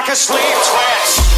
like a sleep twitch.